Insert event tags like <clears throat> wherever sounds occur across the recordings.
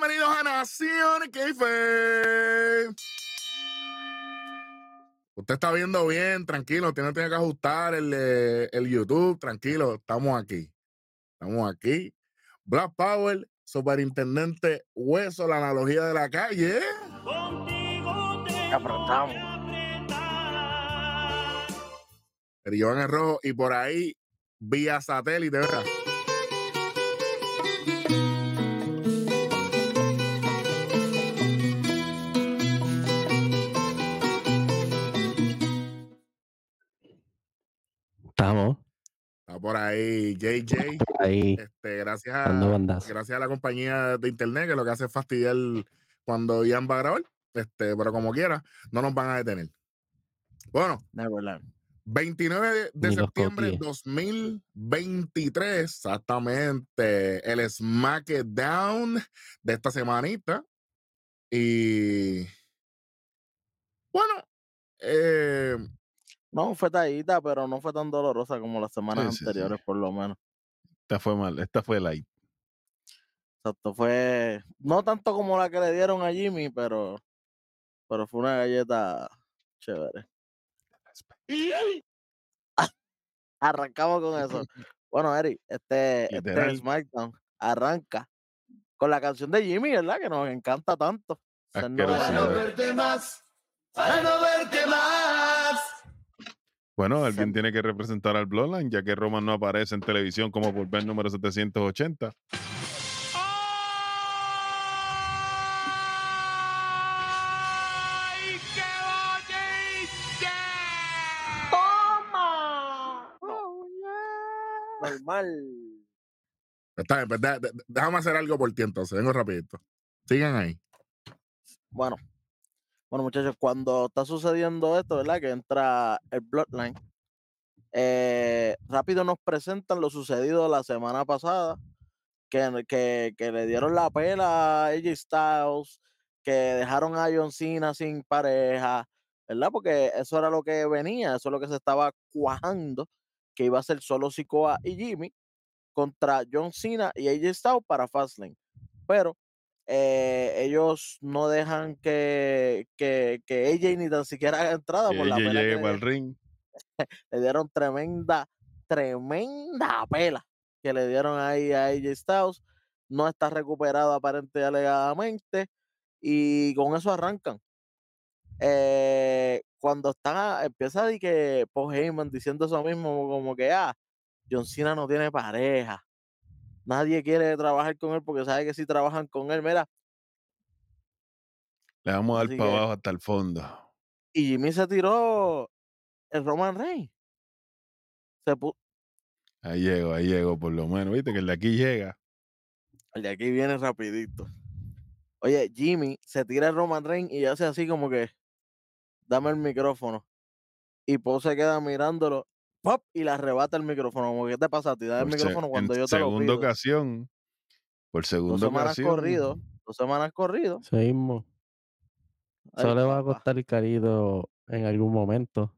Bienvenidos a Nación Keife. Usted está viendo bien, tranquilo, usted no tiene que ajustar el, eh, el YouTube, tranquilo, estamos aquí. Estamos aquí. Black Power, superintendente Hueso, la analogía de la calle. Apretamos. El Iván es rojo y por ahí vía satélite, ¿verdad? Estamos Está por ahí JJ. ahí Este, gracias a, gracias a la compañía de internet que lo que hace es fastidiar cuando Ian va a grabar. Este, pero como quiera, no nos van a detener. Bueno, Neverland. 29 de, Ni septiembre de coquíes. 2023, exactamente, el SmackDown de esta semanita. Y bueno, eh, No fue tallita, pero no fue tan dolorosa como las semanas Sí, sí, sí. anteriores, por lo menos. Esta fue mal, esta fue light. Exacto, fue no tanto como la que le dieron a Jimmy, pero, pero fue una galleta chévere. <laughs> Arrancamos con eso. <laughs> Bueno, Eric, este, este. SmackDown arranca con la canción de Jimmy, ¿verdad? Que nos encanta tanto. Ser no verte más, para no verte más. Bueno, alguien tiene que representar al Bloodline, ya que Roman no aparece en televisión como por ver número 780. Normal. Está bien, pues, déjame hacer algo por ti entonces, vengo rapidito. Sigan ahí. Bueno, bueno, muchachos, cuando está sucediendo esto, ¿verdad? Que entra el Bloodline, eh, rápido nos presentan lo sucedido la semana pasada, que, que, le dieron la pela a AJ Styles, que dejaron a John Cena sin pareja, ¿verdad? Porque eso era lo que venía, eso es lo que se estaba cuajando, que iba a ser solo Sikoa y Jimmy contra John Cena y AJ Styles para Fastlane. Pero eh, ellos no dejan que, que, que AJ ni tan siquiera haga entrada por la pela que le dieron. ring. <laughs> Le dieron tremenda, tremenda pela que le dieron ahí a AJ Styles. No está recuperado aparente y alegadamente. Y con eso arrancan. Eh, cuando están, empieza de que Paul Heyman diciendo eso mismo, como que ah, John Cena no tiene pareja. Nadie quiere trabajar con él porque sabe que si trabajan con él, mira, Le vamos a dar para abajo hasta el fondo. y Jimmy se tiró el Roman Reigns. Se Ahí llego, ahí llego, por lo menos. Viste que el de aquí llega. el de aquí viene rapidito. Oye, Jimmy se tira el Roman Reigns y hace así como que, dame el micrófono. Y Paul se queda mirándolo, ¡pop! y le arrebata el micrófono. Como, ¿qué te pasa a ti? Da el Por micrófono cuando yo te lo segunda pido. ocasión. Por Dos segunda semanas ocasión. corrido, dos semanas corrido. Mismo. Ay, Eso le va a costar carido en algún momento.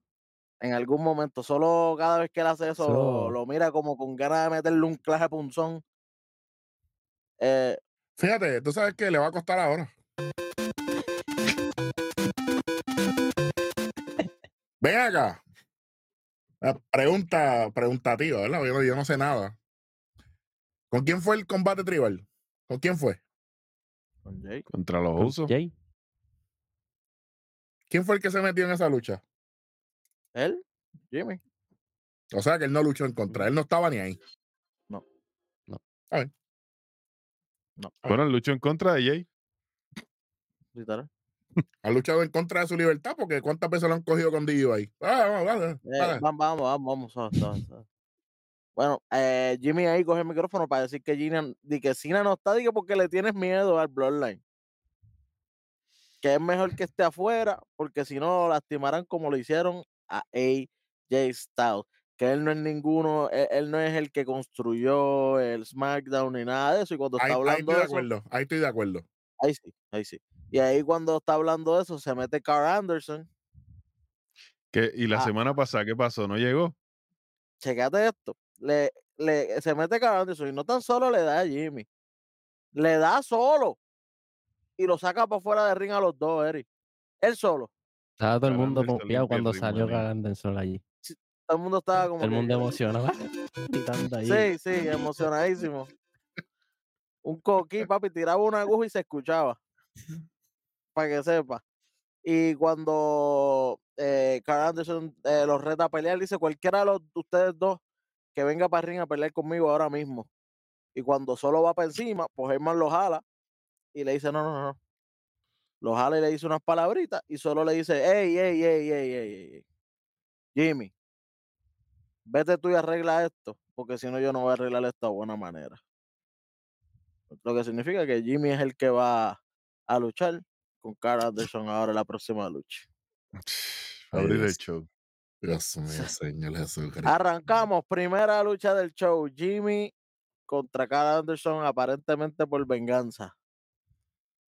En algún momento, solo cada vez que él hace eso, lo, Eso- lo mira como con ganas de meterle un claje punzón. Eh, Fíjate, tú sabes que le va a costar ahora. Ven acá. Ah, Pregunta, preguntativa, ¿verdad? Yo, no- yo no sé nada. ¿Con quién fue el combate tribal? ¿Con quién fue? con Jay. Contra los Con usos. Jay. ¿Quién fue el que se metió en esa lucha? Él, Jimmy. O sea que él no luchó en contra, él no estaba ni ahí. No. No. A ver, No, Bueno, luchó en contra de Jay. literal. <laughs> ha luchado en contra de su libertad porque cuántas veces lo han cogido con DU ahí. Ah, vamos, dale, Eh, vamos, vamos, vamos, vamos. Bueno, eh, Jimmy ahí coge el micrófono para decir que Gina, di que Cena no está, di que porque le tienes miedo al Bloodline. Que es mejor que esté afuera, porque si no lo lastimarán como lo hicieron a AJ Styles. Que él no es ninguno, él, él no es el que construyó el SmackDown ni nada de eso. Y cuando Ahí, está ahí hablando estoy de de eso, acuerdo, ahí estoy de acuerdo. ahí sí, ahí sí. Y ahí cuando está hablando de eso, se mete Carl Anderson. Y la Ah. semana pasada, ¿qué pasó? ¿No llegó? checate esto. Le, le, se mete Carl Anderson y no tan solo le da a Jimmy, le da solo y lo saca para fuera de ring a los dos, Eric. Él solo. Estaba todo el mundo confiado cuando salió. Carl Anderson allí. Todo el mundo estaba como. Todo el que- mundo emocionado. <laughs> Sí, sí, emocionadísimo. Un coquí, papi, tiraba una aguja y se escuchaba. <laughs> Para que sepa. Y cuando eh, Carl Anderson eh, los reta a pelear, dice cualquiera de los de ustedes dos que venga para ring a pelear conmigo ahora mismo. Y cuando solo va para encima, pues Herman lo jala y le dice, no, no, no. Lo jala y le dice unas palabritas y solo le dice, ey, ey, ey, ey, ey, ey. Jimmy, vete tú y arregla esto, porque si no yo no voy a arreglar esto de buena manera. Lo que significa que Jimmy es el que va a luchar con Carl Anderson ahora en la próxima lucha. Abrir el show. Dios mío, <laughs> Señor. Arrancamos, primera lucha del show, Jimmy contra Carl Anderson aparentemente por venganza.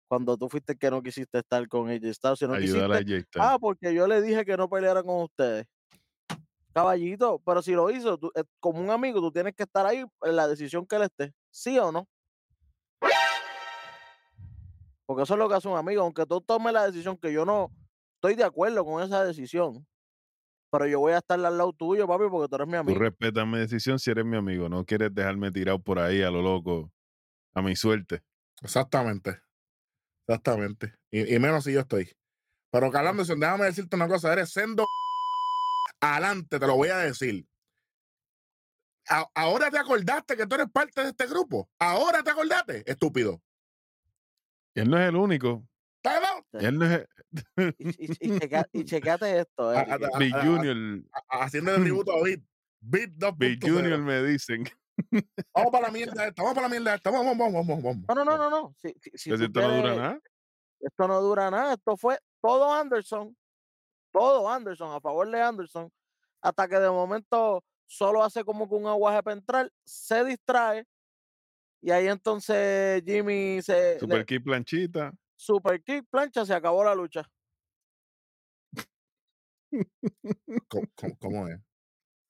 Cuando tú fuiste que no quisiste estar con AJ Styles, si no Ayudar a quisiste, ah, porque yo le dije que no peleara con ustedes. Caballito, pero si lo hizo, tú- eh, como un amigo, tú tienes que estar ahí en la decisión que él esté, ¿sí o no? Porque eso es lo que hace un amigo, aunque tú tomes la decisión que yo no estoy de acuerdo con esa decisión, pero yo voy a estar al lado tuyo, papi, porque tú eres mi Tú amigo. respetas mi decisión si eres mi amigo. No quieres dejarme tirado por ahí a lo loco. A mi suerte. Exactamente. Exactamente. Y, y menos si yo estoy. Pero Carl Anderson, déjame decirte una cosa. Eres sendo <laughs> adelante, te lo voy a decir. A- ahora te acordaste que tú eres parte de este grupo. Ahora te acordaste, estúpido. Él no es el único. Él no es Y, y, y, <laughs> checa- y checate esto, Big a- Junior. Haciendo el <laughs> tributo a. Beat 2.0. Big Junior me dicen. Vamos para la <laughs> mierda esta, vamos para la mierda esta. Vamos, vamos, vamos, vamos. No, no, no, no, no. Si, esto no dura nada. Esto no dura nada. Esto fue todo Anderson. Todo Anderson, a favor de Anderson. Hasta que de momento solo hace como que un aguaje para entrar, se distrae. Y ahí entonces Jimmy se. le- Super Kid planchita. super kick, plancha, se acabó la lucha. ¿Cómo, cómo- cómo es?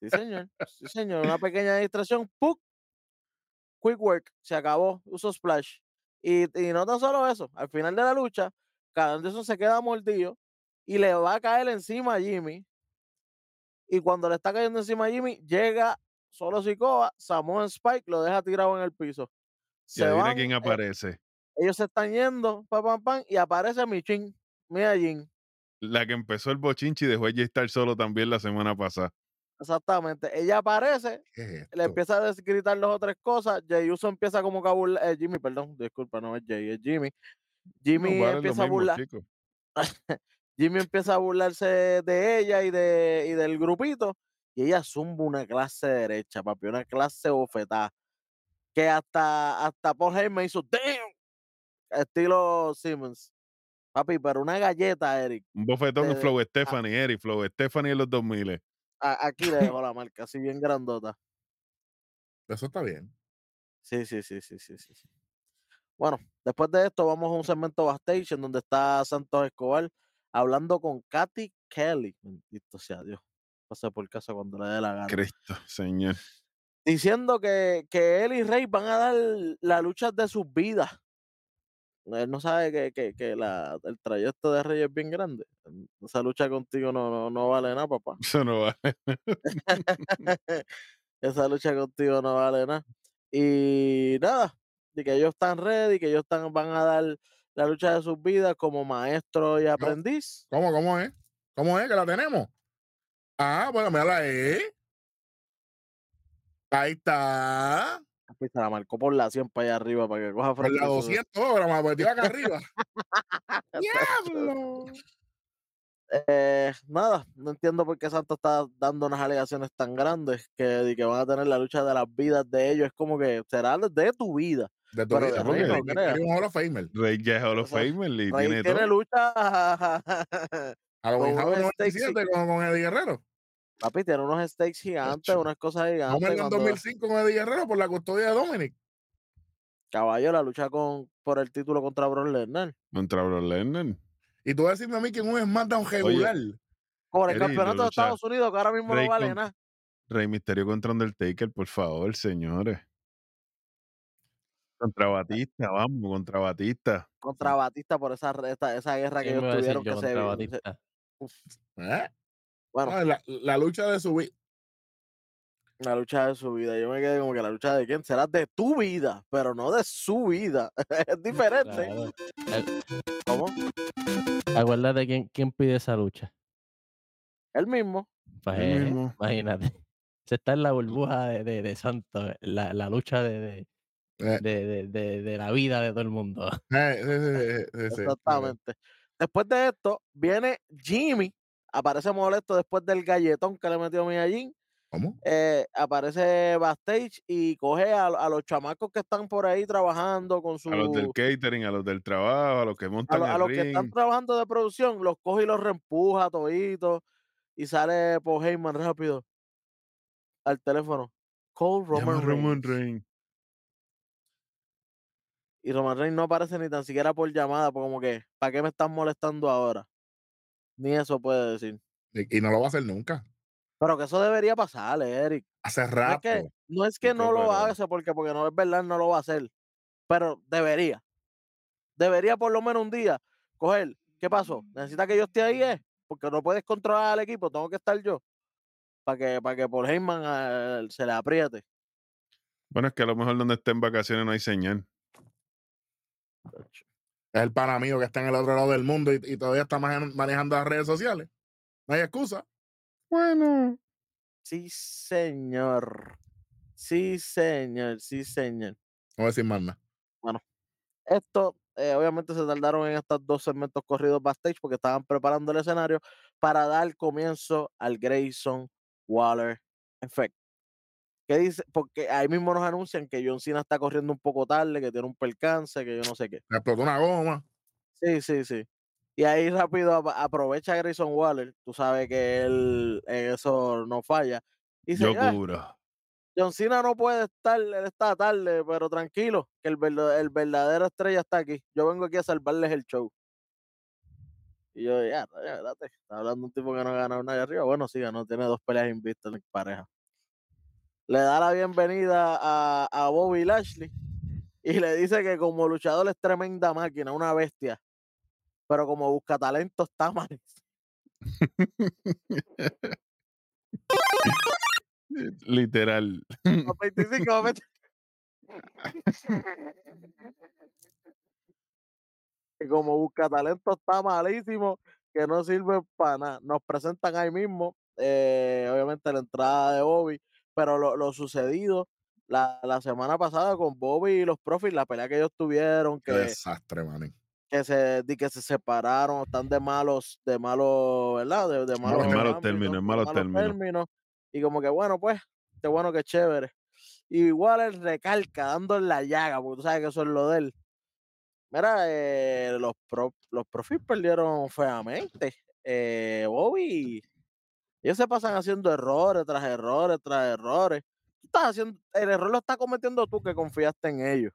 Sí, señor. Sí, señor. Una pequeña distracción. ¡Puc! Quick work. Se acabó. Uso splash. Y, y no tan solo eso. Al final de la lucha, cada Anderson se queda mordido y le va a caer encima a Jimmy. Y cuando le está cayendo encima a Jimmy, llega solo Sikoa, Samoan Spike lo deja tirado en el piso. Y Se adivina van, quién eh, aparece. ellos se están yendo, pam, pam, pam, y aparece Michin, Mia Jin. La que empezó el bochinchi y dejó a Jay estar solo también la semana pasada. Exactamente. Ella aparece, ¿Qué es le empieza a gritar dos o tres cosas. Jay Uso empieza como que a burlar. eh, Jimmy, perdón, disculpa, no es Jay, es Jimmy. Jimmy No, vale lo empieza a burlar. <laughs> Jimmy empieza a burlarse de ella y, de, y del grupito. Y ella zumba una clase derecha, papi, una clase bofetada. Que hasta, hasta Paul Heyman hizo ¡Damn! Estilo Simmons. Papi, pero una galleta, Eric. Un bofetón en de- Flow Stephanie, Eric. Flow Stephanie en los 2000. A- aquí le dejo la marca, así bien grandota. Eso está bien. Sí, sí, sí, sí, sí, sí. Bueno, después de esto vamos a un segmento backstage en donde está Santos Escobar hablando con Katy Kelly. Bendito sea Dios. Pase por casa cuando le dé la gana. Cristo, señor. Diciendo que, que él y Rey van a dar la lucha de sus vidas. Él no sabe que, que, que la, el trayecto de Rey es bien grande. Esa lucha contigo no, no, no vale nada, papá. Eso no vale. <laughs> Esa lucha contigo no vale nada. Y nada, de que ellos están ready, que ellos están, van a dar la lucha de sus vidas como maestro y aprendiz. ¿Cómo, cómo es? ¿Cómo es que la tenemos? Ah, bueno, mírala ahí. Ahí está. Papi, se la marcó por la 100 para allá arriba para que coja Por frente. la a su- 200 horas, más pues acá arriba. <laughs> ¡Diablo! Eh, nada, no entiendo por qué Santos está dando unas alegaciones tan grandes que, de que van a tener la lucha de las vidas de ellos. Es como que será de tu vida. De tu Pero vida, Rey no Rey un Hall of Famer. Rey ya es Hall of Famer y Rey tiene tiene todo. lucha. <laughs> A lo Con mejor unos en stakes 97 con, con Eddie Guerrero. Papi, tiene unos stakes gigantes, unas cosas Vamos gigantes. en cuando- 2005 con Eddie Guerrero por la custodia de Dominic. Caballo, la lucha con, por el título contra Brock Lesnar. Contra Lesnar. Y tú vas a decirme a mí que en un SmackDown regular. Por el campeonato de Estados Unidos, que ahora mismo Rey no vale con- nada. Rey Misterio contra Undertaker, por favor, señores. Contra Batista, vamos, contra Batista. contra Batista por esa, esa guerra que ¿Quién me ellos tuvieron que se? ¿Eh? Bueno, Ah, la, la lucha de su vida. la lucha de su vida. Yo me quedé como que la lucha de quién será de tu vida, pero no de su vida. <laughs> es diferente. Claro. ¿Cómo? Acuérdate quién, quién pide esa lucha. Él mismo. Pues, eh, mismo. <laughs> imagínate. Se está en la burbuja de, de, de Santos, la, la lucha de, de, Eh, de, de, de- de la vida de todo el mundo. eh, sí, sí, sí, sí, sí. Exactamente. Después de esto, viene Jimmy. Aparece molesto después del galletón que le metió Miyajin. ¿Cómo? eh, aparece backstage y coge a, a los chamacos que están por ahí trabajando con su A los del catering, a los del trabajo, a los que a, montan lo- a los que están trabajando de producción, los coge y los reempuja toditos y sale Paul Heyman rápido al teléfono. Call a Roman, Roman Reigns. Y Roman Reigns no aparece ni tan siquiera por llamada, como que, ¿para qué me están molestando ahora? Ni eso puede decir. Y, y no lo va a hacer nunca. Pero que eso debería pasar, Eric. Hace No es rato. que no, es que no lo hace porque, porque no es verdad, no lo va a hacer. Pero debería. Debería por lo menos un día coger. ¿Qué pasó? ¿Necesita que yo esté ahí? eh? Porque no puedes controlar al equipo, tengo que estar yo. Para que, para que por Heyman ah, se le apriete. Bueno, es que a lo mejor donde esté en vacaciones no hay señal. Es el pana mío que está en el otro lado del mundo y, y todavía está manejan- manejando las redes sociales. No hay excusa. Bueno. Sí, señor. Sí, señor. Sí, señor. No voy a decir más nada. Esto, eh, obviamente, se tardaron en estos dos segmentos corridos backstage porque estaban preparando el escenario para dar comienzo al Grayson Waller Effect. ¿Qué dice? Porque ahí mismo nos anuncian que John Cena está corriendo un poco tarde, que tiene un percance, que yo no sé qué. Me explotó una goma. Sí, sí, sí. Y ahí rápido ap- aprovecha a Grayson Waller. Tú sabes que él en eso no falla. Y dice, Yo "Ah, cubro. John Cena no puede estar, él está tarde, pero tranquilo, que el, el verdadero estrella está aquí. Yo vengo aquí a salvarles el show. Y yo, ya, ya, espérate, está hablando un tipo que no ha ganado nada arriba. Bueno, sí, ganó, tiene dos peleas invictas en pareja. Le da la bienvenida a, a Bobby Lashley y le dice que como luchador es tremenda máquina, una bestia. Pero como busca talento está mal. <laughs> Literal. Los 25 momentos. que como busca talento está malísimo, que no sirve para nada. Nos presentan ahí mismo, eh, obviamente la entrada de Bobby, pero lo, lo sucedido la, la semana pasada con Bobby y los Profits, la pelea que ellos tuvieron, Qué que, desastre, manín. que se que se separaron, están de malos, de malos, ¿verdad? De, de malos, malos términos, en de malos términos. Y como que bueno, pues, qué bueno, que chévere. Y igual él recalca, dando en la llaga, porque tú sabes que eso es lo de él. Mira, eh, los, pro, los profits perdieron feamente. Eh, Bobby, ellos se pasan haciendo errores tras errores tras errores. Tú estás haciendo, el error lo estás cometiendo tú que confiaste en ellos.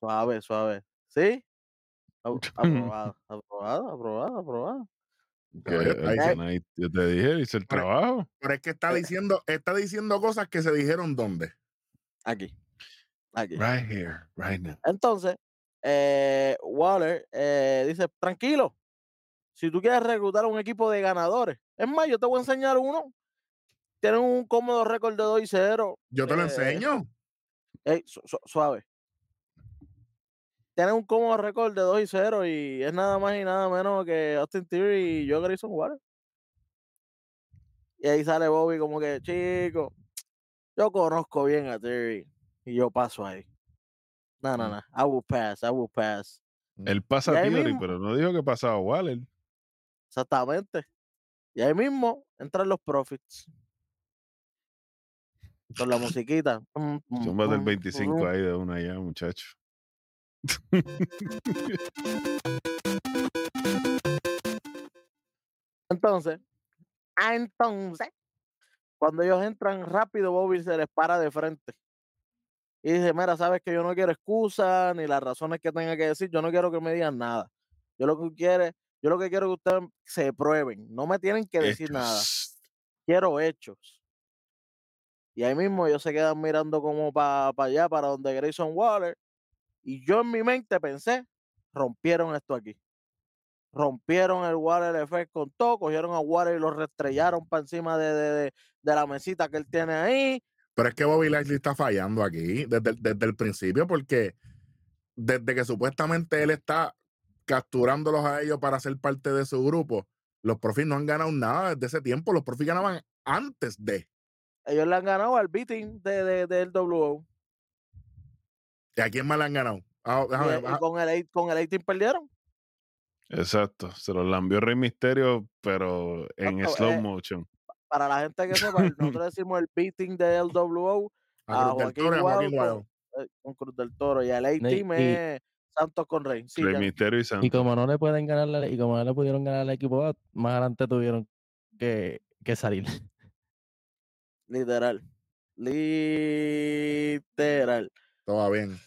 Suave, suave. ¿Sí? Ap- <laughs> Aprobado, aprobado, aprobado, aprobado. Canay- yo te dije, hice el trabajo. Pero es que está Eh. diciendo, está diciendo cosas que se dijeron dónde. Aquí. Aquí. Right here, right now. Entonces, eh, Waller eh, dice, tranquilo, si tú quieres reclutar un equipo de ganadores, es más, yo te voy a enseñar uno. Tienen un cómodo récord de 2 y 0. Yo te lo Eh, enseño. Ey, su- su- suave. Tienen un cómodo récord de 2 y 0 y es nada más y nada menos que Austin Theory y yo Grayson Waller. Y ahí sale Bobby como que, chico, yo conozco bien a Theory y yo paso ahí. No, no, Mm. no. I will pass, I will pass. Él pasa ahí Theory, mismo- pero no dijo que pasaba Waller. Exactamente. Y ahí mismo entran los profits. Con la musiquita. Pum, Zumba del pum, 25 pum. ahí de una ya, muchacho. <laughs> Entonces, ah, entonces, cuando ellos entran rápido, Bobby se les para de frente. Y dice, mira, sabes que yo no quiero excusas ni las razones que tenga que decir, yo no quiero que me digan nada. Yo lo que quiero, yo lo que quiero es que ustedes se prueben, no me tienen que decir nada, Hechos. quiero hechos. Y ahí mismo ellos se quedan mirando como para allá, para donde Grayson Waller. Y yo en mi mente pensé, rompieron esto aquí. Rompieron el Water Effect con todo, cogieron a Water y lo restrellaron para encima de, de, de, de la mesita que él tiene ahí. Pero es que Bobby Lashley está fallando aquí desde, desde el principio porque desde que supuestamente él está capturándolos a ellos para ser parte de su grupo, los profis no han ganado nada desde ese tiempo. Los profis ganaban antes de. Ellos le han ganado al beating de, de, del WO. ¿Y a quién más le han ganado? Ah, déjame- y ah, con el, con el 18 perdieron. Exacto. Se los lambió Rey Misterio, pero en Exacto, slow eh, motion. Para la gente que sepa, <laughs> nosotros decimos el beating del WO a a Cruz del Toro a Joaquín con, eh, con Cruz del Toro. Y el A-Team y- es Santos con Rey. Sí, Rey ya. Misterio y Y Santos. como no le pueden ganar la- y como no le pudieron ganar al equipo más adelante tuvieron que, que salir. Literal. Literal. Todo va bien.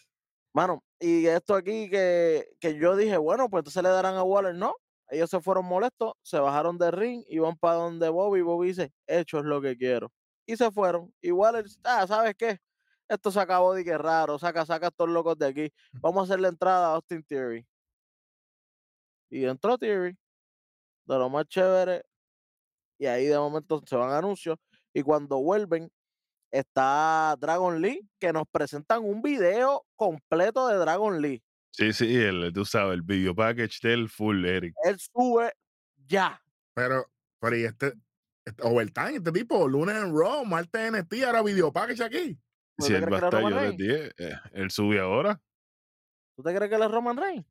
Mano, y esto aquí que, que yo dije, bueno, pues entonces le darán a Waller, no. Ellos se fueron molestos, se bajaron de ring y van para donde Bobby. Bobby dice, hecho es lo que quiero. Y se fueron. Y Waller, ah, ¿sabes qué? Esto se acabó de que raro, saca, saca a estos locos de aquí. Vamos a hacer la entrada a Austin Theory. Y entró Theory, de lo más chévere. Y ahí de momento se van anuncios. Y cuando vuelven, está Dragon Lee, que nos presentan un video completo de Dragon Lee. Sí, sí, el, tú sabes, el video package del full Eric. Él sube ya. Pero, pero y este, este overtime, este tipo, lunes en Raw, martes en NXT, ahora video package aquí. ¿Tú Si él va a estar, yo les dije, eh, él sube ahora. ¿Tú te crees que él es Roman Reigns?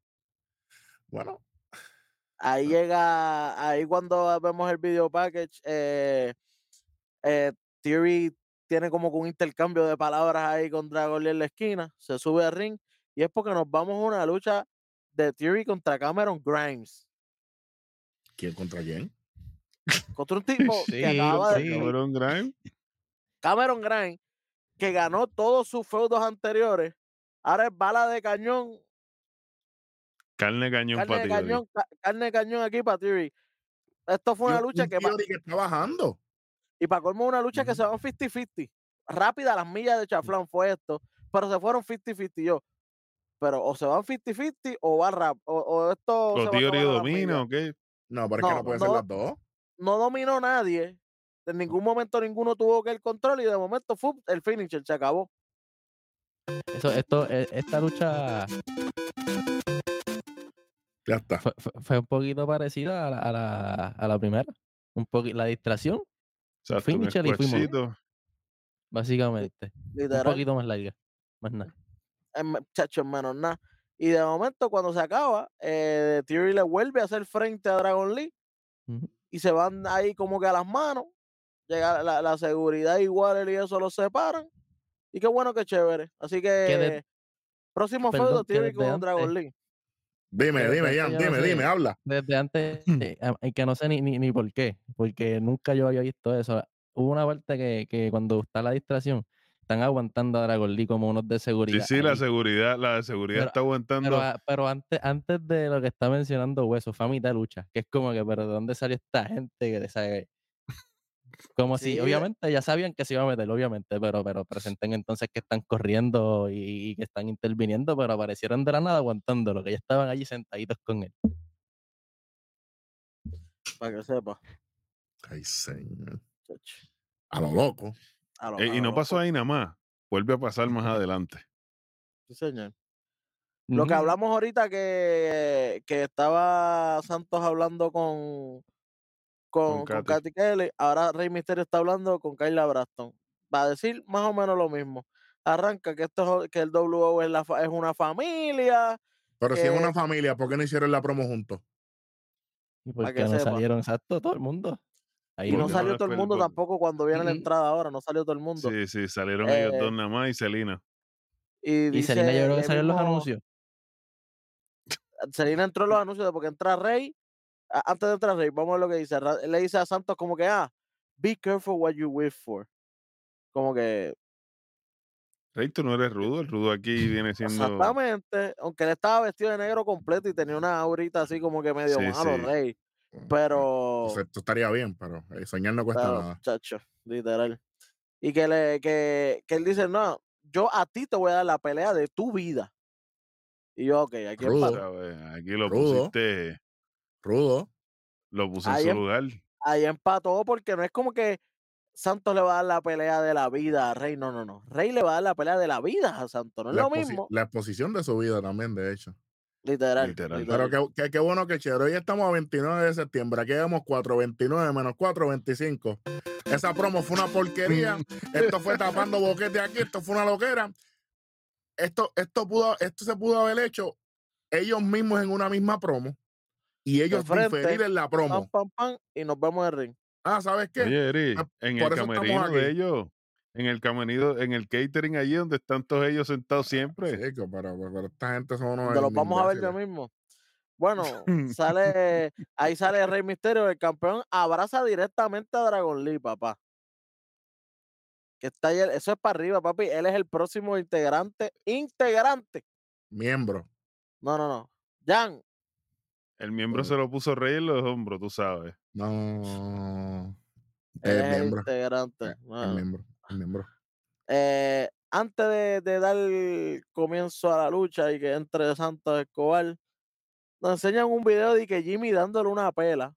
Bueno, Ahí llega, ahí cuando vemos el video package, eh, eh, Theory tiene como que un intercambio de palabras ahí con Dragon Lee en la esquina, se sube al ring y es porque nos vamos a una lucha de Theory contra Cameron Grimes. ¿quién contra quién? Contra un <laughs> tipo Sí, que acaba de. Cameron Grimes. <laughs> Cameron Grimes, que ganó todos sus feudos anteriores, ahora es bala de cañón, Carne de cañón carne para ti. cañón, ca- carne de cañón aquí para Theory. Esto fue una lucha que, que está bajando. y para colmo una lucha que se van 50-50. Rápida las millas de Chaflán fue esto, pero se fueron 50-50 yo. Pero o se van 50-50 o va rap, o, o esto va ¿O Theory domina o qué? No, pero es que No, no puede no. ser las dos. No dominó nadie. En ningún momento ninguno tuvo que el control y de momento fue el finisher, se acabó. Eso, esto, e- esta lucha Ya está. fue, un poquito parecida a la, a la, a la primera. Un poqui- la distracción, Exacto, Finisher y fuimos. básicamente. Un poquito más larga. Más nada. en me- chacho, en menos nada. Y de momento, cuando se acaba, eh, Theory le vuelve a hacer frente a Dragon Lee y se van ahí como que a las manos. Llega la, la seguridad igual y eso los separan. Y qué bueno, qué chévere. Así que, de- próximo perdón, feudo desde con Dragon Lee. Dime, dime, no dime, sé. dime, habla. Desde antes, eh, a- y que no sé ni, ni, ni por qué, porque nunca yo había visto eso. Hubo una parte que, que cuando está la distracción, están aguantando a Dragon Lee como unos de Sí, seguridad. sí, la ahí. seguridad, la de seguridad Pero- está aguantando. Pero, pero antes, antes de lo que está mencionando Hueso, fue a mitad de lucha, que es como que, pero ¿de dónde salió esta gente que sabe? Como Sí, si, obviamente, ya sabían que se iba a meter, obviamente, pero, pero presenten entonces que están corriendo y, y que están interviniendo, pero aparecieron de la nada aguantándolo, que ya estaban allí sentaditos con él. Para que sepa. Ay, señor. A lo loco. A lo- Eh, a y lo no pasó loco. ahí nada más. Vuelve a pasar más adelante. Sí, señor. Lo que hablamos ahorita que, que estaba Santos hablando con, con, con Katy. Katy Kelly, ahora Rey Misterio está hablando con Kyla Braston. Va a decir más o menos lo mismo. Arranca que esto es- que el WO es, la, fa- es una familia. Pero si es una familia, ¿por qué no hicieron la promo juntos? Y que no sepa. salieron, exacto, todo el mundo. Ahí Y no salió todo el mundo tampoco cuando viene la entrada ahora, no salió todo el mundo. Sí, sí, salieron ellos Eh, dos nada más y Selina. Y, Y dice, Selena yo creo que en los anuncios. Selena entró en los anuncios de porque entra Rey. Antes de entrar Rey, vamos a ver lo que dice. Le dice a Santos como que, ah, be careful what you wish for. Como que, Rey, tú no eres rudo. El rudo aquí <laughs> viene siendo. exactamente, aunque él estaba vestido de negro completo y tenía una aurita así como que medio Sí, malo, sí. Rey. Pero, Entonces, esto estaría bien, pero eh, soñar no cuesta pero, nada. chacho, literal. y que, le, que, que él dice, no, yo a ti te voy a dar la pelea de tu vida. Y yo, ok, aquí Rudo. ¿sabes? Aquí lo Rudo. pusiste, Rudo. lo puse en Ahí su em- lugar. Ahí empató porque no es como que Santos le va a dar la pelea de la vida a Rey. No, no, no. Rey le va a dar la pelea de la vida a Santos. No es La, lo mismo. la exposición de su vida también, de hecho. Literal. Literal. literal. Pero qué, qué, qué bueno que chévere. Hoy estamos a 29 de septiembre. Aquí vemos 4.29 menos 4.25. Esa promo fue una porquería. esto fue tapando <laughs> boquete aquí. Esto fue una loquera. Esto, esto, pudo, esto se pudo haber hecho ellos mismos en una misma promo y ellos frente, diferir en la Pam, promo. pam, pam, y nos vemos en el ring. Ah, ¿sabes qué? Oye, Eri, Ah, en por el camerino de ellos, en el camerino, en el catering allí donde están todos ellos sentados siempre. Chico, pero, pero- pero esta gente son unos Donde los vamos a ver ya mismo. Bueno, <laughs> sale, ahí sale Rey Misterio, el campeón abraza directamente a Dragon Lee, papá. Que está ahí, eso es para arriba, papi. Él es el próximo integrante, integrante. Miembro. No, no, no. Jan, El miembro se lo puso rey en los hombros, tú sabes. No. El es el miembro. integrante. El Bueno, miembro. El miembro. eh, antes de, de dar comienzo a la lucha y que entre Santos Escobar, nos enseñan un video de que Jimmy dándole una pela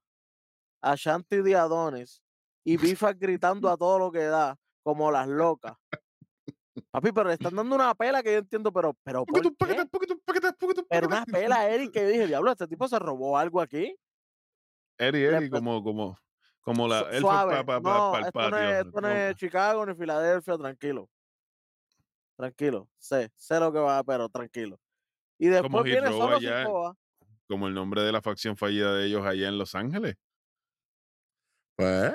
a Shanti de Adonis y <laughs> Bifas gritando a todo lo que da, como las locas. Papi, pero le están dando una pela que yo entiendo, pero, pero ¿por qué? Pero una pela Eric que yo dije, diablo, este tipo se robó algo aquí. Eri, le Eri, empe- como, como, como la, él suave. para no, el esto, no es, esto no es Chicago ni Filadelfia, tranquilo. Tranquilo, sé, sé lo que va, pero tranquilo. Y después viene solo allá. Como el nombre de la facción fallida de ellos allá en Los Ángeles. Pues,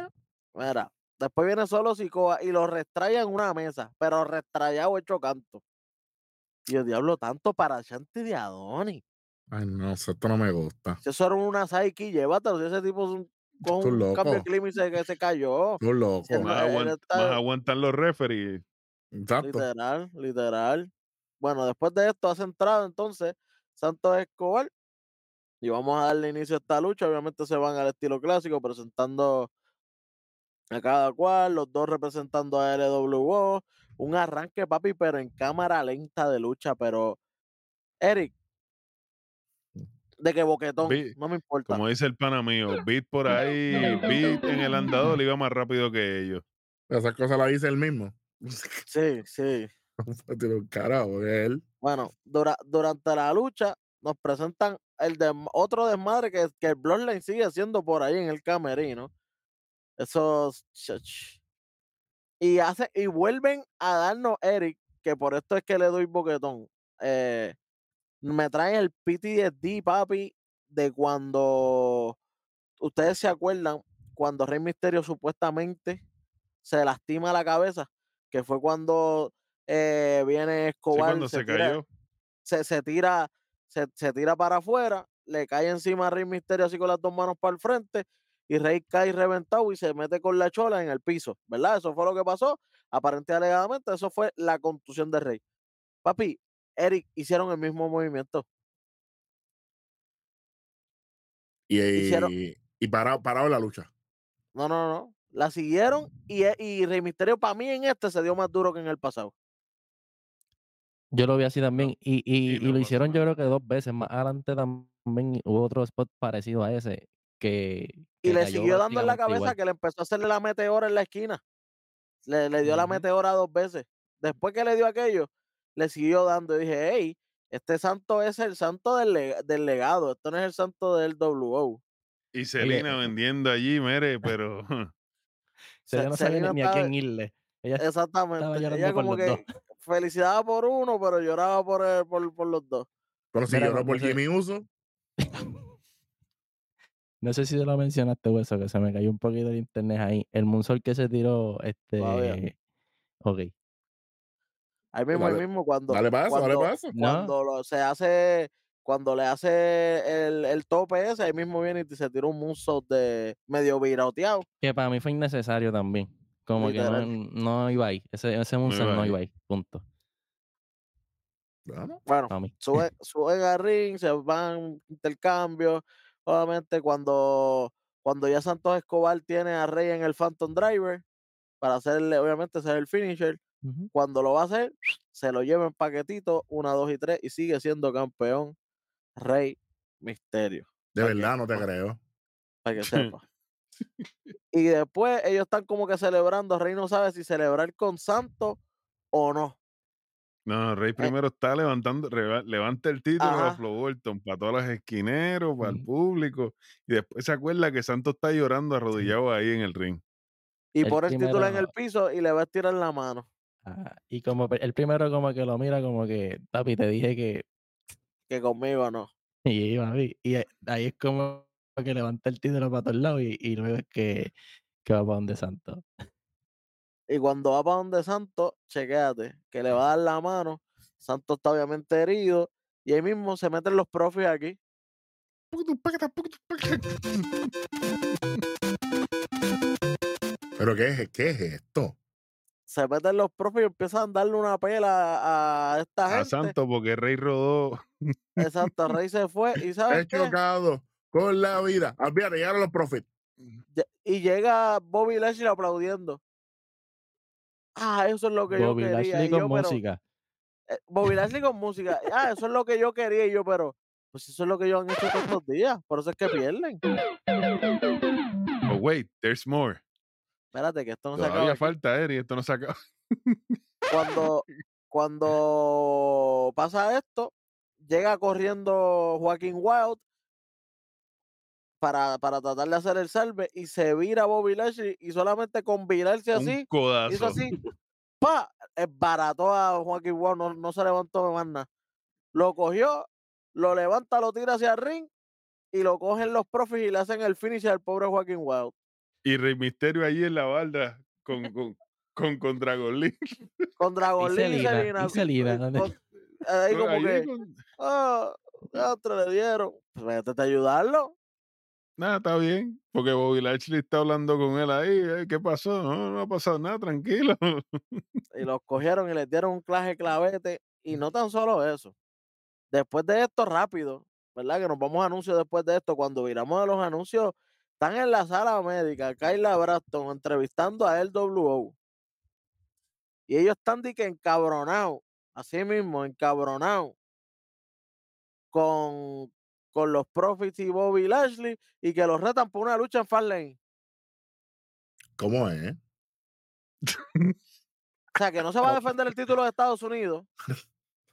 Mira, después viene solo Sikoa y lo restraya en una mesa, pero restrayado hecho canto. Y yo, diablo, tanto para Shanti de Adonis. ay, no, esto no me gusta. Si eso era una Psyche, llévatelo. Si ese tipo es un, con Tú un cambio de clima y se, que se cayó. Tú loco. Si Más, no- él aguant- está- más aguantan los referees. Exacto. Literal, literal. Bueno, después de esto hace entrada entonces Santos Escobar. Y vamos a darle inicio a esta lucha. Obviamente se van al estilo clásico, presentando a cada cual, los dos representando a LWO. Un arranque, papi, pero en cámara lenta de lucha. Pero, Eric, de que boquetón, no me importa. Como dice el pana mío, Beat por <laughs> ahí, Beat en el andador iba más rápido que ellos. Esas cosas las dice él mismo. <laughs> Sí, sí. <laughs> Tiene un carajo, él. Bueno, dura- durante la lucha nos presentan el dem- otro desmadre que, que el Bloodline sigue haciendo por ahí en el camerino. Esos. chach. Y hace, y vuelven a darnos Eric, que por esto es que le doy boquetón. eh, me traen el PTSD, papi, de cuando ustedes se acuerdan, cuando Rey Misterio supuestamente se lastima la cabeza, que fue cuando eh, viene Sí, Escobar, cuando se, tira- cayó. se, se tira, se, se tira para afuera, le cae encima a Rey Misterio así con las dos manos para el frente, y Rey cae reventado y se mete con la chola en el piso, ¿verdad? Eso fue lo que pasó. Aparentemente, alegadamente, eso fue la contusión de Rey. Papi, Eric, hicieron el mismo movimiento. Y, Hicieron- y, y parado, parado la lucha. No, no, no. La siguieron y, e- y Rey Misterio para mí en este se dio más duro que en el pasado. Yo lo vi así también. Y, y, lo hicieron yo creo que dos veces. Más adelante también hubo otro spot parecido a ese. Que, Y le siguió dando en la cabeza igual. que le empezó a hacerle la meteora en la esquina. Le, le dio la meteora dos veces. Después que le dio aquello, le siguió dando. Y dije, hey, este santo es el santo del, del legado. Esto no es el santo del WO. Y Selena vendiendo allí, mere, pero <laughs> Se Se- no sabía Selena ni, a quién irle. Ella Exactamente. Ella como dos. que felicidad por uno, pero lloraba por, el- por, por los dos. Pero si lloró por. Jimmy Uso, <laughs> No sé si te lo mencionaste, hueso, que se me cayó un poquito el internet ahí. El Munsol que se tiró, Todavía. este. Ok. Ahí mismo, ahí Dale- mismo, cuando, dale dale cuando, eso. No. cuando lo- se hace, cuando le hace el, el tope ese, ahí mismo viene y se tira un moonsault de medio virateado. Que para mí fue innecesario también. Como que no, iba ahí. Ese, ese Munsol no iba ahí. Punto. Bueno, sube, ring, se van intercambios. Obviamente cuando, cuando ya Santos Escobar tiene a Rey en el Phantom Driver, para hacerle, obviamente, ser el finisher. Cuando lo va a hacer, se lo lleva en paquetito, una, dos y tres, y sigue siendo campeón Rey Misterio. De que- verdad, no te creo. Para que <laughs> sepa. y después ellos están como que celebrando. Rey no sabe si celebrar con Santos o no. No, Rey primero está levantando, levanta el título Ajá. a Flo Bolton para todos los esquineros, para el público, y después se acuerda que Santos está llorando arrodillado ahí en el ring. Y El pone el título en el piso y le va a estirar la mano. Ajá, Y como el primero como que lo mira como que, papi, te dije que Que conmigo no. <laughs> y mí. Y ahí- ahí es como que levanta el título para todos lados y, y luego es que, que va para donde Santos. Y cuando va para donde Santos, chequéate, que le va a dar la mano. Santos está obviamente herido. Y ahí mismo se meten los profis aquí. ¿Pero qué es, qué es esto? Se meten los profis y empiezan a darle una pela a esta A gente. Santos porque Rey rodó. Exacto, Rey se fue. ¿Y <laughs> He sabes qué? chocado con la vida. Ah, mira, llegaron los profits. Lle- Y llega Bobby Lashley aplaudiendo. Ah, eso es lo que Bobby yo quería. Lashley y con yo, pero, música. eh, Bobby Lashley con música. Ah, eso es lo que yo quería. Y yo, pero, pues eso es lo que ellos han hecho todos estos días. Por eso es que pierden. Oh, wait, there's more. Espérate, que esto no se acaba. Aquí. falta, Eri, esto no se acaba. Cuando, cuando pasa esto, llega corriendo Joaquín Wild para, para tratar de hacer el salve y se vira Bobby Lashley y solamente con virarse Un así, hizo así, <laughs> pa, barató a Joaquín Wild, no, no se levantó más nada. Lo cogió, lo levanta, lo tira hacia el ring y lo cogen los profis y le hacen el finish al pobre Joaquín Wild. Y Rey Misterio allí en la balda con, con, con, con Dragon Lee. <laughs> Con Dragon Y Lee y Selena, y Selena, eh, ¿dónde? con- ahí como Allí que, con- ah, otro le dieron. Pues vete a ayudarlo. Nada, está bien. Porque Bobby Lashley está hablando con él ahí. "Eh, ¿Qué pasó? No, no ha pasado nada, tranquilo. Y los cogieron y les dieron un claje clavete. Y no tan solo eso. Después de esto, rápido, ¿verdad? Que nos vamos a anuncios después de esto. Cuando viramos a los anuncios, están en la sala médica, Kyla Braston, entrevistando a LWO. Y ellos están de que encabronados, así mismo, encabronados, con, con los Profits y Bobby Lashley, y que los retan por una lucha en Fastlane. ¿Cómo es? O sea, que no se va a <laughs> defender el título de Estados Unidos. <laughs>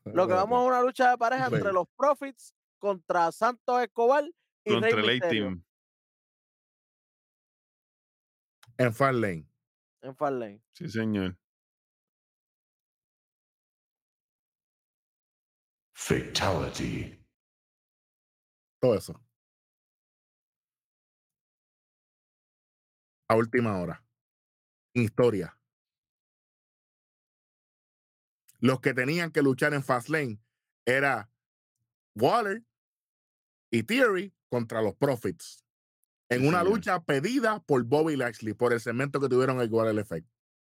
Lo que vamos a una lucha de pareja entre los Profits contra Santos Escobar y Contra Rey el Mysterio A-Team. En Far Lane. en Fastlane. Sí, señor. Fatality. Todo eso. A última hora. Historia. Los que tenían que luchar en Fastlane era Waller y Theory contra los Profits. En Sí, una señor. lucha pedida por Bobby Lashley por el segmento que tuvieron el Waller Effect.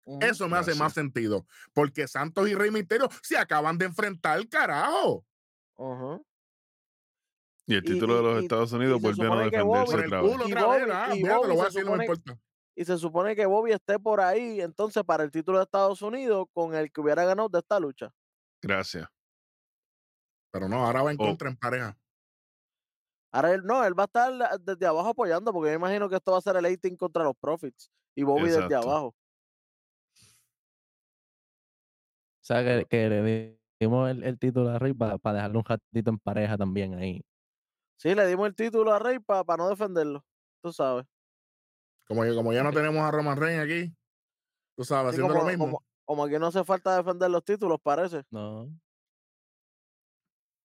Ujú. Eso me hace más sentido. Porque Santos y Rey Misterio se acaban de enfrentar, carajo. Ujú. Y el Y- título de los y- Estados Unidos volvieron a defenderse otra vez. Y ah, se supone- que Bobby esté por ahí, entonces, para el título de Estados Unidos, con el que hubiera ganado de esta lucha. Gracias. Pero no, ahora va en Oh. contra en pareja. Ahora él no, él va a estar la- desde abajo apoyando, porque yo imagino que esto va a ser el 18 contra los Profits y Bobby desde abajo. O sea, que, que le dimos el, el título a Rey para dejarlo un ratito en pareja también ahí. Sí, le dimos el título a Rey para no defenderlo, tú sabes. Como, como ya no tenemos a Roman Reigns aquí, tú sabes, Sí, haciendo como, lo mismo. como, como aquí no hace falta defender los títulos, parece. No.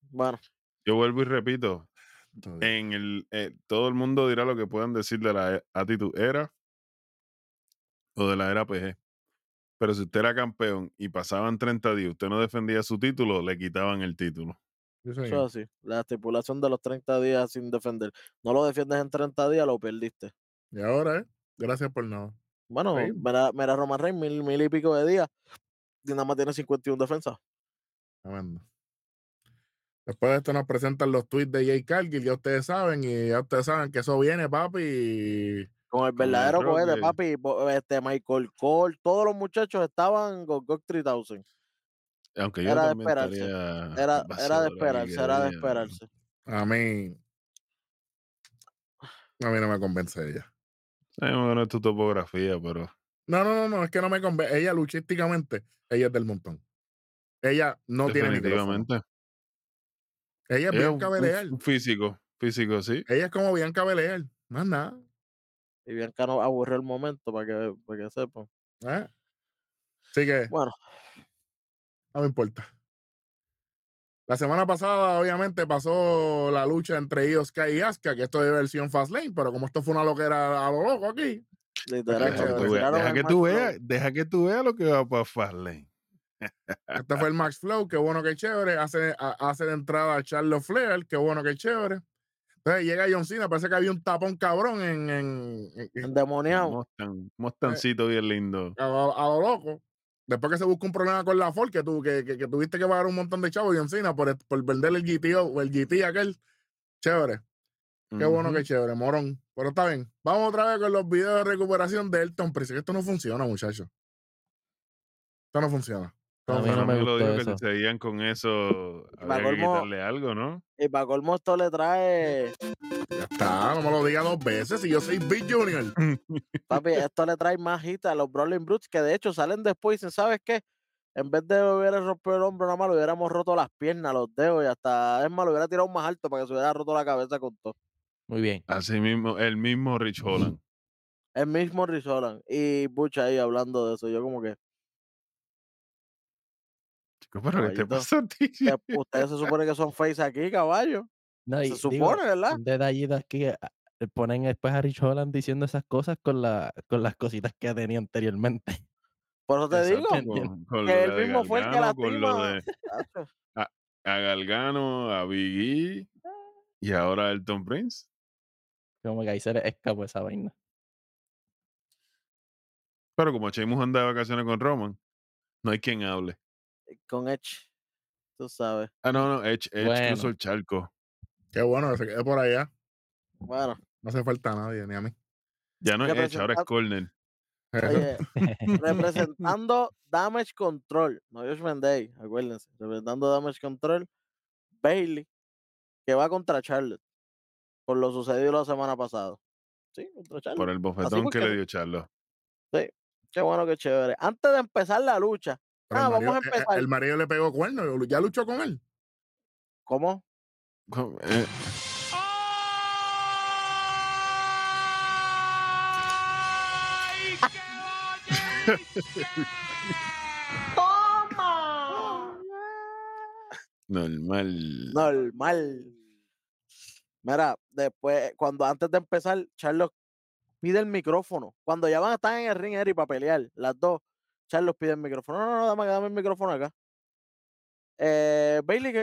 Bueno, Yo vuelvo y repito. En el, eh, todo el mundo dirá lo que puedan decir de la Attitude Era o de la era PG. Pero si usted era campeón y pasaban 30 días, usted no defendía su título, le quitaban el título. Eso es así. La estipulación de los 30 días sin defender. No lo defiendes en 30 días, lo perdiste. Y ahora, ¿eh? Gracias por nada. Bueno, Sí. mira, mira Roman Reigns, mil, mil y pico de días. Y nada más tiene 51 defensas. Tremendo. Después de esto nos presentan los tweets de Jay Cargill, ya ustedes saben, y ya ustedes saben que eso viene, papi. Con el verdadero cohete, papi. Este, Michael Cole, todos los muchachos estaban con GOG 3000. Aunque yo Era de esperarse. Era, era de esperarse, era de esperarse. A mí. A mí no me convence ella. Sabemos que no es tu topografía, pero No, no, no, no, es que no me convence. Ella luchísticamente, ella es del montón. Ella no tiene definitivamente. Ella es Ella es Bianca físico, físico, sí. Ella es como Bianca Belair. Más nada. Y Bianca no aburrió el momento para que, para que sepan. ¿eh? Así que Bueno, no me importa. La semana pasada, obviamente, pasó la lucha entre Io Sky y Asuka, que esto es versión Fastlane, pero como esto fue una loquera a lo loco aquí, literal, Deja que tú veas- deja que tú veas, deja que tú veas lo que va para Fastlane. este fue el Max Flow, qué bueno que chévere, hace, a- hace de entrada a Charles Flair, qué bueno que chévere. Entonces llega John Cena, parece que había un tapón cabrón en, en- en- en- Endemoniado. Mostan, Mostancito bien lindo. a, a lo loco. Después que se busca un problema con la Ford, que, tú, que, que, que tuviste que pagar un montón de chavos, John Cena, por, por vender el GT, o el GT aquel. Chévere. Qué bueno que chévere, morón. Pero está bien. Vamos otra vez con los videos de recuperación de Elton Prince. Esto no funciona, muchachos. Esto no funciona. A no mí no me lo gustó dijo que seguían con eso, había que quitarle algo, ¿no? Y para colmo esto le trae, Ya está, no me lo diga dos veces. Si yo soy Big Junior. <laughs> papi, esto le trae más hit a los Brawling Brutes, que de hecho salen después y dicen, ¿sabes qué? En vez de hubiera rompido el hombro, nada más le hubiéramos roto las piernas, los dedos y hasta, es más, lo hubiera tirado más alto para que se hubiera roto la cabeza con todo. Muy bien. Así mismo, el mismo Rich Holland. El mismo Rizolan. Y Bucha ahí hablando de eso. Yo como que, pero ¿qué te pasa a ti? <laughs> ustedes se supone que son face aquí, caballo. No, Se digo, supone, ¿verdad? un detallito le ponen después a Rich Holland diciendo esas cosas con, la, con las cositas que tenía anteriormente. <laughs> Por eso te digo. Con, con que él mismo fue el que Gargano, con lo de <laughs> a Galgano, a Biggie y ahora Elton Prince. Como que ahí se le escapó esa vaina. Pero como Sheamus anda de vacaciones con Roman, no hay quien hable. Con Edge. Tú sabes. Ah, no, no, Edge, Edge cruzó Bueno. el charco. Qué bueno que se quede por allá. Bueno, No hace falta a nadie, ni a mí. Ya no es Edge, ahora es Corner. oye, representando Damage Control, no Josh Day, acuérdense, representando Damage Control, Bailey, que va contra Charlotte, por lo sucedido la semana pasada. Sí, contra Charlotte. Por el bofetón que le dio Charlo. Qué bueno, qué chévere. Antes de empezar la lucha, Pero Ah, el, vamos a marido, eh, eh, empezar. el marido le pegó cuerno. ¿Ya luchó con él? ¿cómo? ¿Cómo? Eh, normal. Normal. Mira, después, cuando antes de empezar, Charlos pide el micrófono. Cuando ya van a estar en el ring, Eri, para pelear, las dos, Charlos pide el micrófono. No, no, no, dame, dame el micrófono acá. Eh, Bailey,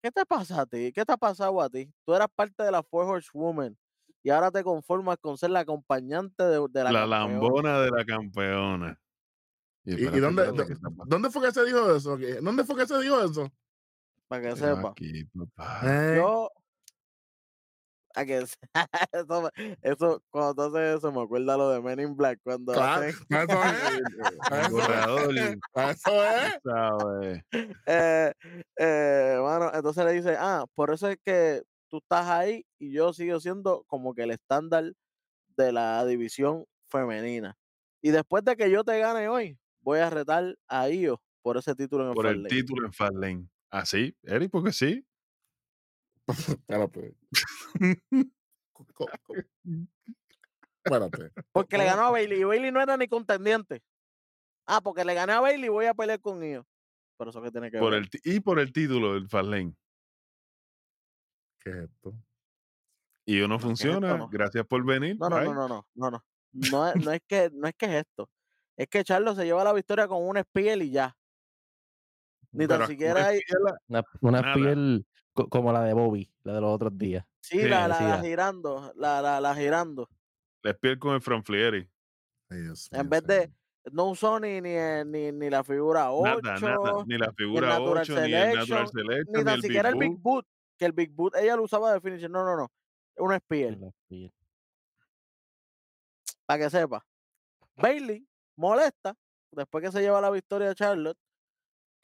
¿qué, te pasa a ti? ¿Qué te ha pasado a ti? Tú eras parte de la Four Horsewoman y ahora te conformas con ser la acompañante de, de la, La, campeona. lambona de la campeona. ¿Y, dónde, espérate, dó- ¿qué está pasando dónde fue que se dijo eso? ¿Qué- ¿Dónde fue que se dijo eso? Para que Tengo sepa. aquí, papá. Eh, Yo. A que <laughs> eso, eso, cuando tú haces eso, me acuerda lo de Men in Black. Cuando claro, hacen- <laughs> <laughs> eso es. El borrador, Eso es. ¿sabes? eh, eh, mano, entonces le dice, ah, por eso es que tú estás ahí y yo sigo siendo como que el estándar de la división femenina. Y después de que yo te gane hoy, voy a retar a Io por ese título en el Por el Fastlane". título en Fastlane. ¿Así? Eric, porque sí. <laughs> Espérate. <laughs> Espérate. Porque le ganó a Bailey y Bailey no era ni contendiente. Ah, porque le gané a Bailey y voy a pelear con Io. Por eso que tiene que Por ver. el, y por el título del Fastlane. ¿Qué es esto? Y uno No, ¿qué es esto? funciona. No. Gracias por venir. No, no, bye. no, no, no, no, no. No es, no es que no es que es esto. Es que Charlo se lleva la victoria con un spiel y ya. Ni tan siquiera hay. Una, una Nada. Co- como la de Bobby, la de los otros días. Sí, Sí, la, la, la girando, la, la, la girando. Les piel con el From Flieri. Ay, Dios En vez de, no usó ni, ni, el- ni, ni la figura 8, Nada, nada. Ni la figura Natural 8, ni el Natural Selection, Selection, ni ni tan el siquiera el Big Big Boot. Que el Big Boot ella lo usaba de definición. No, no, no. Un spiel. La piel. para que sepa. Bailey molesta, después que se lleva la victoria de Charlotte,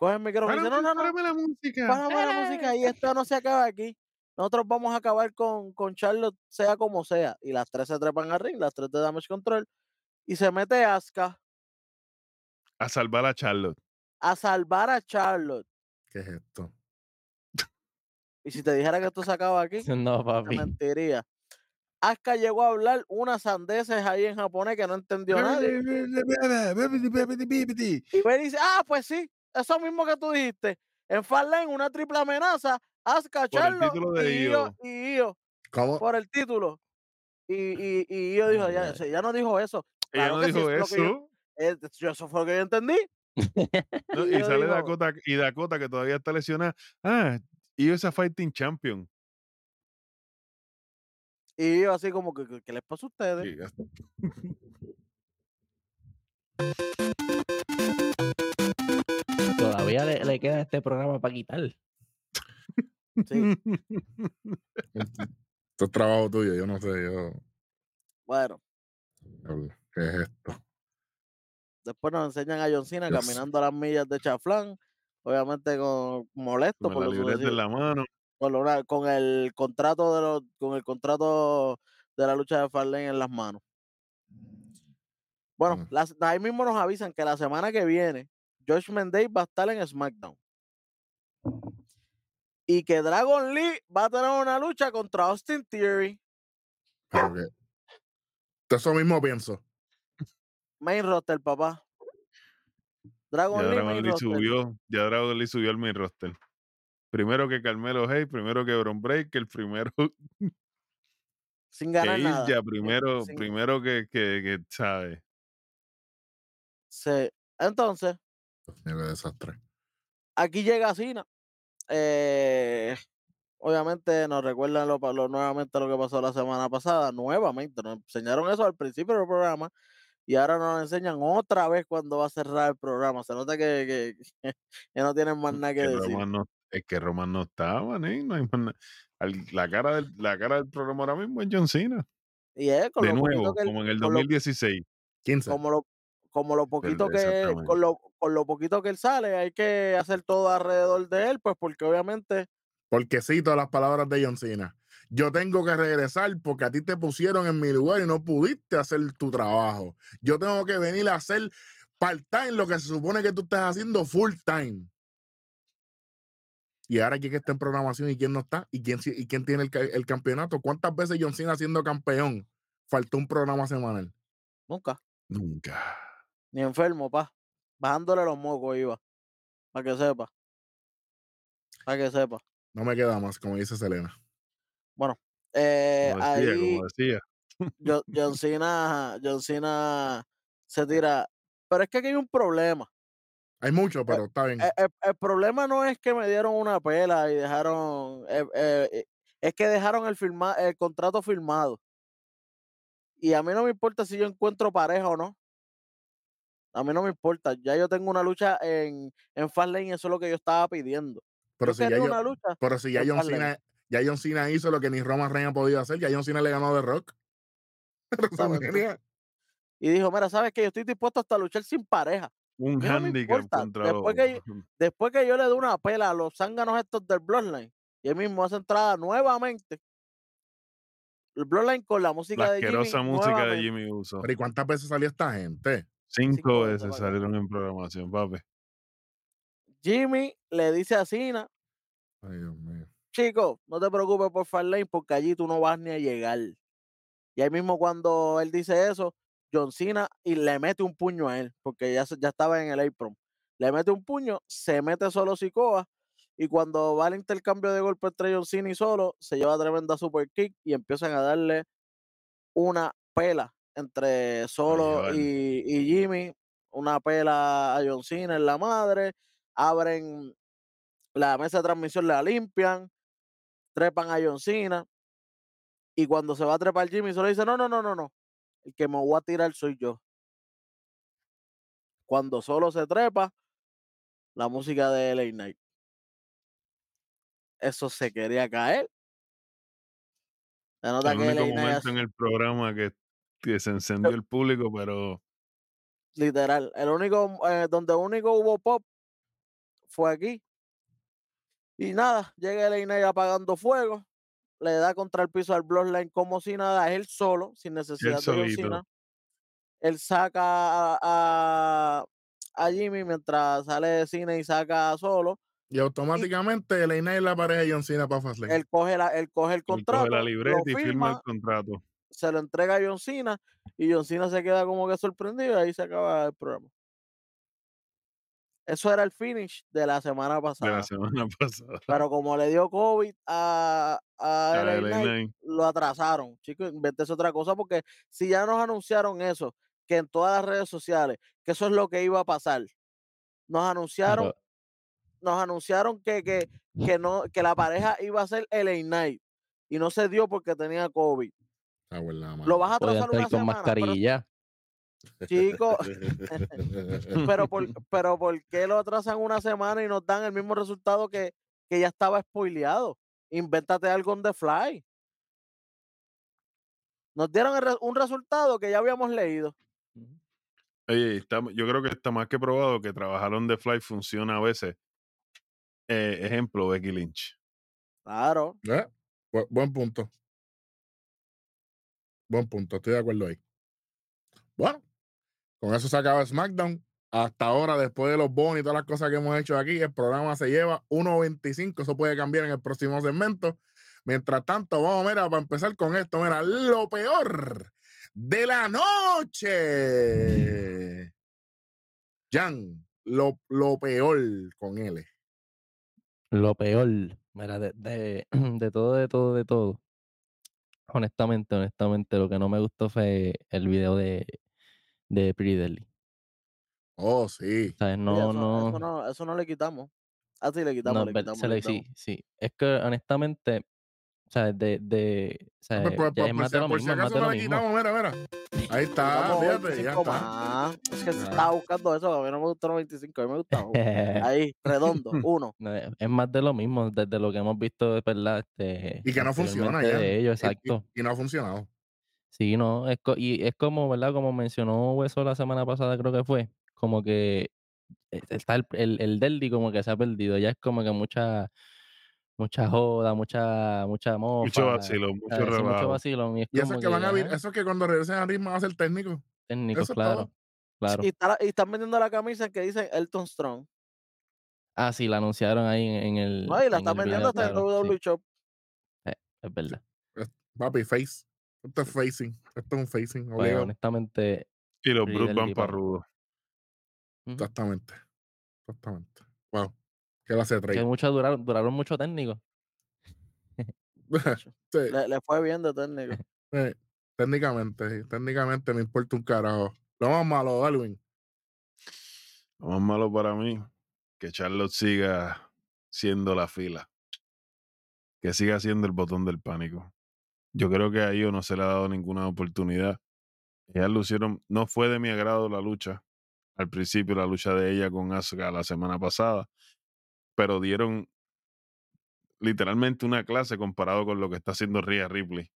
coge el micrófono y dice, no, no, no, Párame la música. Párame la música y esto no se acaba aquí. Nosotros vamos a acabar con, con Charlotte, sea como sea. Y las tres se trepan al ring, las tres de Damage Control. Y se mete Asuka A salvar a Charlotte. a salvar a Charlotte. ¿Qué es esto? Y si te dijera que esto se acaba aquí, <laughs> No, te papi. mentiría. Asuka llegó a hablar unas sandeces ahí en japonés que no entendió nadie. Y Bailey dice, ah, pues sí, eso mismo que tú dijiste. En Farlane, una triple amenaza, Asuka, de y Io. Y Io, ¿Cómo? por el título. Y, y, y Io dijo, ya, ya no dijo eso. Ella Claro no que sí, dijo eso que yo-. Eh, yo- eso fue lo que yo entendí. No, Y y yo sale digo- Dakota y Dakota que todavía está lesionada. Ah, y esa fighting champion. Y yo así como que, que- ¿qué les pasa a ustedes? Sí. <laughs> Todavía le, le queda este programa para quitar. Sí. Esto es trabajo tuyo, yo no sé, yo. Bueno, ¿Qué es esto? después nos enseñan a John Cena caminando a las millas de Chaflán, obviamente con molesto Con por la en la mano. con, una- con el contrato de los, con el contrato de la lucha de Farlane en las manos. Bueno, Mm. las- ahí mismo nos avisan que la semana que viene Josh Mendez va a estar en SmackDown. Y que Dragon Lee va a tener una lucha contra Austin Theory. Que- Eso mismo pienso. Main roster, papá. Dragon Ya Lee, Dragon Lee subió. Ya Dragon Lee subió al main roster. Primero que Carmelo Hayes, primero que Bron Breaker, <laughs> primero sin que ganar nada. Ilja, primero, sin- primero que, que, que, ¿sabes? Sí. Entonces, qué desastre. aquí llega Cena. Eh, obviamente nos recuerdan lo, nuevamente lo que pasó la semana pasada. Nuevamente nos enseñaron eso al principio del programa y ahora nos enseñan otra vez cuando va a cerrar el programa. Se nota que, que, <laughs> que no tienen más nada que Que decir. No, es que Roman no estaba, ¿eh? No hay más na- al- la, cara del, la cara del programa ahora mismo es John Cena. Y es con De lo nuevo, que como en el con lo- 2016. 15. como lo como lo poquito que con lo, con lo poquito que él sale hay que hacer todo alrededor de él pues porque obviamente Porque cito las palabras de John Cena. Yo tengo que regresar porque a ti te pusieron en mi lugar y no pudiste hacer tu trabajo. Yo tengo que venir a hacer part-time lo que se supone que tú estás haciendo full-time. Y ahora quién está en programación y quién no está, y quién, y quién tiene el, el campeonato. ¿Cuántas veces John Cena siendo campeón faltó un programa semanal? nunca Nunca. Ni enfermo pa bajándole los mocos iba para que sepa para que sepa No me queda más, como dice Selena. eh, Como decía, ahí como decía. Jo- John Cena John Cena se tira pero es que aquí hay un problema Hay mucho, pero está bien. el, el- el problema no es que me dieron una pela y dejaron eh, eh, eh, es que dejaron el firma, el contrato firmado y a mí no me importa si yo encuentro pareja o no a mí no me importa ya yo tengo una lucha en en Fastlane y eso es lo que yo estaba pidiendo pero, yo si ya, yo- una lucha pero si ya John. Cena, ya John Cena hizo lo que ni Roman Reigns ha podido hacer, ya John Cena le ganó de Rock. <laughs> Y dijo mira sabes que yo estoy dispuesto hasta a luchar sin pareja Un no handicap contra después que después que yo le dé una pela a los zánganos estos del Bloodline y él mismo hace entrada nuevamente el Bloodline con la música la de Jimmy asquerosa música de. Jimmy Uso. Pero ¿y cuántas veces salió esta gente? Cinco cinco veces salieron en programación, papi. Jimmy le dice a Cena Ay, Dios mío. chico, no te preocupes por Farlane porque allí tú no vas ni a llegar. Y ahí mismo cuando él dice eso, John Cena y le mete un puño a él, porque ya, ya estaba en el apron. Le mete un puño, se mete solo Sikoa, y cuando va el intercambio de golpe entre John Cena y solo, se lleva tremenda super kick y empiezan a darle una pela entre solo y, y Jimmy, una pela a John Cena en la madre, abren la mesa de transmisión, la limpian, trepan a John Cena. Y cuando se va a trepar Jimmy, solo dice: No, no, no, no, no. El que me voy a tirar soy yo. Cuando solo se trepa, la música de LA Night. Eso se quería caer. Se nota El que único LA Knight momento hace- en el programa que que se encendió el público, pero Literal. El único, eh, donde único hubo pop fue aquí. Y nada, llega el Inay apagando fuego, le da contra el piso al Bloodline como si nada, él solo, sin necesidad de. Cena. Él saca a, a, a Jimmy mientras sale de cine y saca solo. Y automáticamente el Inay la pareja de John Cena para Fastlane. Él coge, la, él coge el él coge contrato, la libreta y firma el contrato. Se lo entrega a John Cena y John Cena se queda como que sorprendido y ahí se acaba el programa. Eso era el finish de la semana de pasada. la semana <laughs> pasada. Pero como le dio COVID a, a A LA LA Knight, Knight. lo atrasaron. Chicos, invéntese otra cosa porque si ya nos anunciaron eso, que en todas las redes sociales, que eso es lo que iba a pasar. Nos anunciaron, Pero nos anunciaron que, que, que no, que la pareja iba a ser LA Knight y no se dio porque tenía COVID. Lo vas a atrasar una con semana, pero, mascarilla. chico, <laughs> pero por, <laughs> pero ¿por qué lo atrasan una semana y nos dan el mismo resultado que, que ya estaba spoileado? Invéntate algo on the fly. Nos dieron el un resultado que ya habíamos leído. Oye, está- yo creo que está más que probado que trabajar on the fly funciona a veces. Eh, ejemplo, Becky Lynch. Claro. ¿Eh? Bu- Buen punto. Buen punto, estoy de acuerdo ahí. Bueno, con eso se acaba SmackDown. Hasta ahora, después de los bonos y todas las cosas que hemos hecho aquí, el programa se lleva 1.25. Eso puede cambiar en el próximo segmento. Mientras tanto, vamos, mira, para empezar con esto, mira, lo peor de la noche. Jan, lo, lo peor con él. Lo peor, mira, de, de, <clears throat> de todo, de todo, de todo. Honestamente, honestamente, lo que no me gustó fue el video de, de Pretty Deadly. Oh, sí. ¿Sabes? Sí, No, eso, no, eso no, eso no le quitamos. Ah, sí, le quitamos, no, le quitamos, se le le- quitamos. sí, sí. Es que honestamente, ¿sabes? De, de, pues, pues, Ya pues, es por más si, de lo por si mismo, es más acaso de le mismo. quitamos, mira, mira. Ahí está, fíjate, ya 25 está. más. Es que Ya. estaba buscando eso, a mí no me gustaron 25, a mí me gustaron. <laughs> Ahí, redondo, <laughs> uno. No, es más de lo mismo, desde lo que hemos visto, de verdad, este, Y que no funciona ya. de ellos, Y- y- exacto. Y, no ha funcionado. Sí, no, es co- y es como, ¿verdad? Como mencionó Hueso la semana pasada, creo que fue, como que eh, está el, el, el Deldi como que se ha perdido, ya es como que mucha, mucha joda, mucha, mucha mofa, Mucho vacilo, mucho. Sí, mucho vacilón, y es Y eso es que van a vir, ajá, eso es que cuando regresen a ritmo van a ser Eso es claro. Y, está- y están vendiendo la camisa que dice Elton Strong. Ah, sí, la anunciaron ahí en, en el, No, y la están el vendiendo hasta en WWE sí, Shop. es verdad. Papi, face. Esto es facing. Esto es un facing. Pues honestamente, Y los Brutes van para rudo. Exactamente. Exactamente. Wow. ¿Qué le hace que trade? muchos duraron, duraron mucho técnicos. <laughs> Sí, Le, le fue bien de técnico. sí. <laughs> Técnicamente, sí. técnicamente me importa un carajo. Lo más malo, Darwin. Lo más malo para mí, que Charlotte siga siendo la fila. Que siga siendo el botón del pánico. Yo creo que a ellos no se le ha dado ninguna oportunidad. Ellas lucieron, no fue de mi agrado la lucha. Al principio la lucha de ella con Asuka la semana pasada. Pero dieron literalmente una clase comparado con lo que está haciendo Rhea Ripley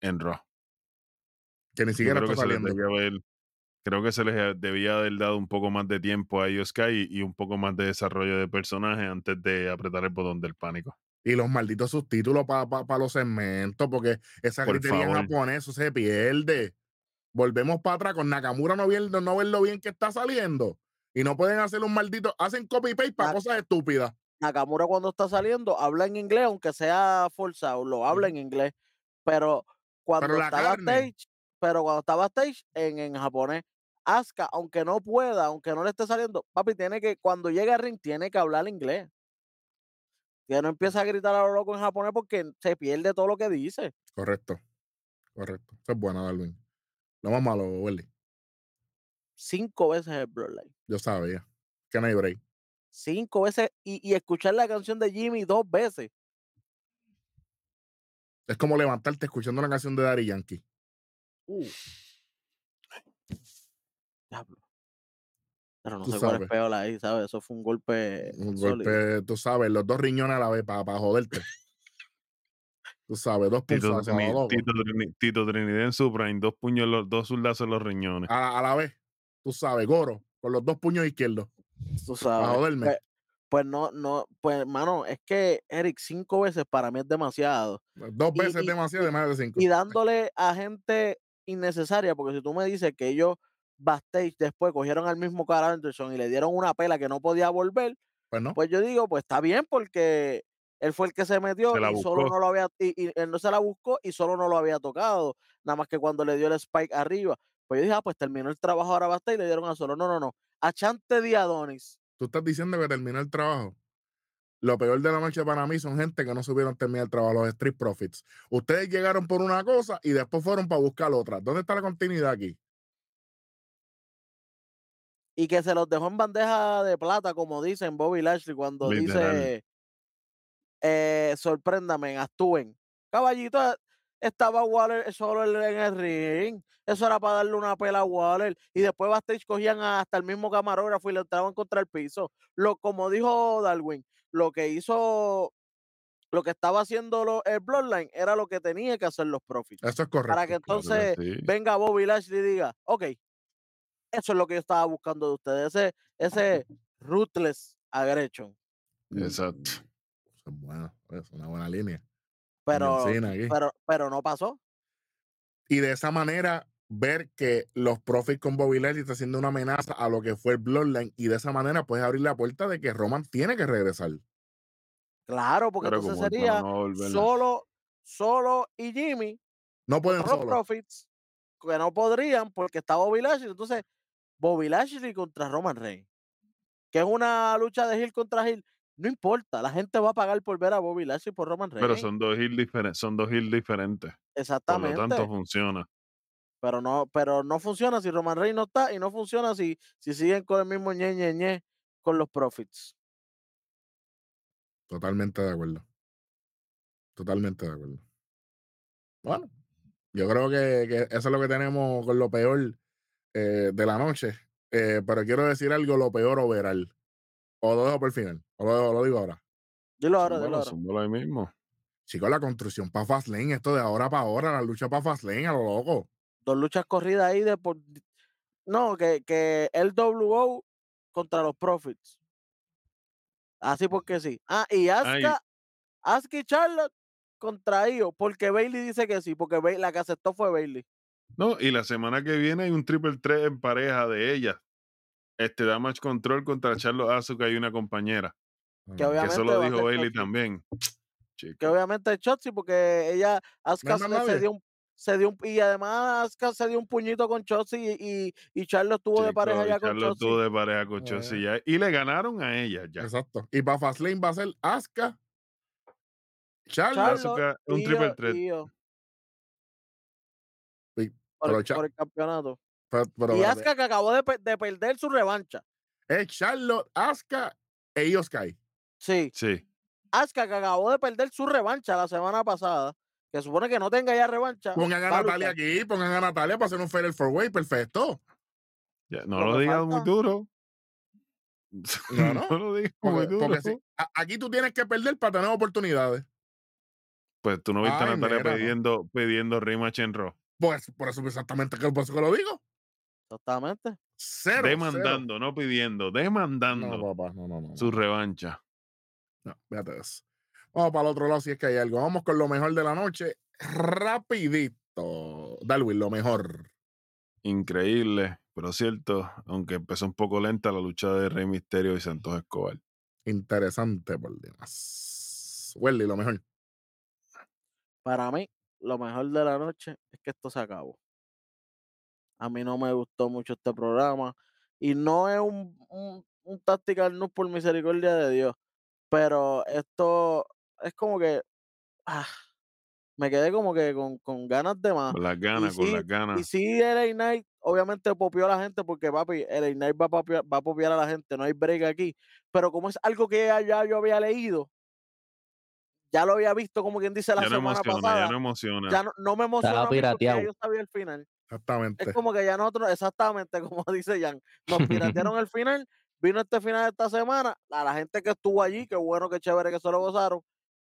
en Raw. Que ni siquiera creo está que se les saliendo. debía haber, creo que se les debía haber dado un poco más de tiempo a ellos Sky y, y un poco más de desarrollo de personaje antes de apretar el botón del pánico. Y los malditos subtítulos para los segmentos, porque esa Por gritería en favor. eso se pierde. Volvemos para atrás con Nakamura no viendo, no ver lo bien que está saliendo. Y no pueden hacer un maldito, hacen copy paste para Na- cosas estúpidas. Nakamura cuando está saliendo habla en inglés, aunque sea forzado, lo habla en inglés. Pero cuando estaba stage, pero cuando estaba stage en, en japonés, Asuka, aunque no pueda, aunque no le esté saliendo, papi, tiene que, cuando llega al ring, tiene que hablar inglés. Que no empieza a gritar a lo loco en japonés porque se pierde todo lo que dice. Correcto. Correcto. Eso es bueno, Darwin. Lo más malo, Welly. Cinco veces el Bloodline. Yo sabía. Que no hay break. Cinco veces. Y, y escuchar la canción de Jimmy dos veces. Es como levantarte escuchando una canción de Daddy Yankee. Uh. Diablo. Pero no Tú sé cuál sabes. es peor ahí, ¿sabes? Eso fue un golpe. Un sólido. golpe, tú sabes, los dos riñones a la vez para joderte. Tú sabes, dos loco. Tito, Trini- Tito Trinidad en su prime, dos puños, los- dos zurdazos en los riñones. A, a la vez. Tú sabes, Goro, con los dos puños izquierdos. Tú Para sabes. joderme. Pues, pues no, no, pues hermano, es que Eric, cinco veces para mí es demasiado. Dos y- veces y- demasiado de más de cinco. Y dándole a gente innecesaria, porque si tú me dices que ellos backstage después cogieron al mismo Carl Anderson y le dieron una pela que no podía volver, Pues no. pues yo digo, pues está bien, porque él fue el que se metió Se y solo no lo había, y, y él no se la buscó y solo no lo había tocado, nada más que cuando le dio el spike arriba. Pues yo dije, ah, pues terminó el trabajo ahora basta y le dieron a solo. No, no, no. A Chante de Adonis. Tú estás diciendo que terminó el trabajo. Lo peor de la noche para mí son gente que no supieron terminar el trabajo, los Street Profits. Ustedes llegaron por una cosa y después fueron para buscar otra. ¿Dónde está la continuidad aquí? Y que se los dejó en bandeja de plata, como dicen Bobby Lashley cuando Literal. dice, eh, sorpréndame, actúen. Caballito, estaba Waller solo en en el ring. Eso era para darle una pela a Waller. Y después backstage cogían hasta el mismo camarógrafo y le entraban contra el piso. Lo, como dijo Darwin, lo que hizo, lo que estaba haciendo lo- el Bloodline era lo que tenía que hacer los Profits. Eso es correcto. Para que Claro que entonces sí. venga Bobby Lashley y diga, ok, eso es lo que yo estaba buscando de ustedes, ese, ese ruthless aggression. Exacto. Eso es bueno. Es una buena línea. Pero, pero, pero no pasó. Y de esa manera ver que los Profits con Bobby Lashley está haciendo una amenaza a lo que fue el Bloodline y de esa manera puedes abrir la puerta de que Roman tiene que regresar. Claro, porque Pero entonces sería no solo, solo y Jimmy No pueden solo. Profits, que no podrían porque está Bobby Lashley. Entonces, Bobby Lashley contra Roman Reigns, que es una lucha de Hill contra Hill. No importa, la gente va a pagar por ver a Bobby Lashley por Roman Reigns. Pero son dos hills diferentes, son dos hills diferentes. Por lo Exactamente. tanto, funciona. pero no, pero no funciona si Roman Reigns no está y no funciona si, si siguen con el mismo ñe, ñe, ñe con los Profits. Totalmente de acuerdo. Totalmente de acuerdo. Bueno, yo creo que, que eso es lo que tenemos con lo peor eh, de la noche. Eh, pero quiero decir algo, lo peor overall. O lo dejo por el final. O lo, lo digo ahora. Dilo ahora, dilo Bueno, ahora. ahí mismo. Chicos, la construcción para Fastlane, esto de ahora para ahora, la lucha para Fastlane, a lo loco. Dos luchas corridas ahí de por... No, que, que el WO contra los Profits. Así porque sí. Ah, y. Asuka, Asuka y Charlotte contra ellos, porque Bailey dice que sí, porque la que aceptó fue Bailey. No, y la semana que viene hay un triple 3 en pareja de ellas. Este Damage Control contra Charlo Asuka y una compañera. Que Ah, Que obviamente eso lo dijo Bailey también. <sniffs> Que obviamente es Chotzi, porque ella, Asuka se, dio un, se dio un, y además Asuka se dio un puñito con Chotzi y, y, y estuvo de pareja ya con Charlo Chotzi. estuvo de pareja con Chelsea Eh. ya, Y le ganaron a ella ya. Exacto. Y para Fastlane va a ser Asuka, Charlotte Asuka, un triple threat. por, pero el, por el campeonato. Pero- pero y Asuka que acabó de, pe- de perder su revancha. es Charlotte, Asuka e Io Sky. Sí, Sí. Asuka que acabó de perder su revancha la semana pasada. Que supone que no tenga ya revancha. Pongan a Natalia luchar. aquí, pongan a Natalia para hacer un Fatal Four Way, perfecto. Ya, no Lo digas muy duro. No, No, <laughs> no. lo digas muy Porque, duro. porque si- a- aquí tú tienes que perder para tener oportunidades. Pues tú no viste Ay, a Natalia mira, no. pidiendo, pidiendo rematch en Raw. Pues por eso exactamente que, por eso que lo digo. Exactamente. Cero. demandando, no pidiendo, demandando No, papá, no, no, no. su revancha. No, fíjate eso. Vamos para el otro lado si es que hay algo. Vamos con lo mejor de la noche. Rapidito. Darwin, lo mejor. Increíble, pero cierto, aunque empezó un poco lenta la lucha de Rey Misterio y Santos Escobar. Interesante por demás. Welly, lo mejor. Para mí, lo mejor de la noche es que esto se acabó. A mí no me gustó mucho este programa. Y no es un, un, un tactical news por misericordia de Dios. Pero esto es como que. ah, me quedé como que con, con ganas de más. Con las Y ganas, con sí, las y ganas. sí, LA Knight obviamente popió a la gente porque, papi, LA Knight va a popear, va a popear a la gente, no hay break aquí. Pero como es algo que ya, ya yo había leído, ya lo había visto, como quien dice, la Ya no semana emociona, pasada, ya no emociona. ya no, no me emocionó a mí porque ya pirateado. yo sabía el final. Exactamente. Es como que ya nosotros, exactamente <laughs> como dice Jan, nos piratearon el final, vino este final de esta semana, a la gente que estuvo allí, qué bueno, qué chévere que se lo gozaron,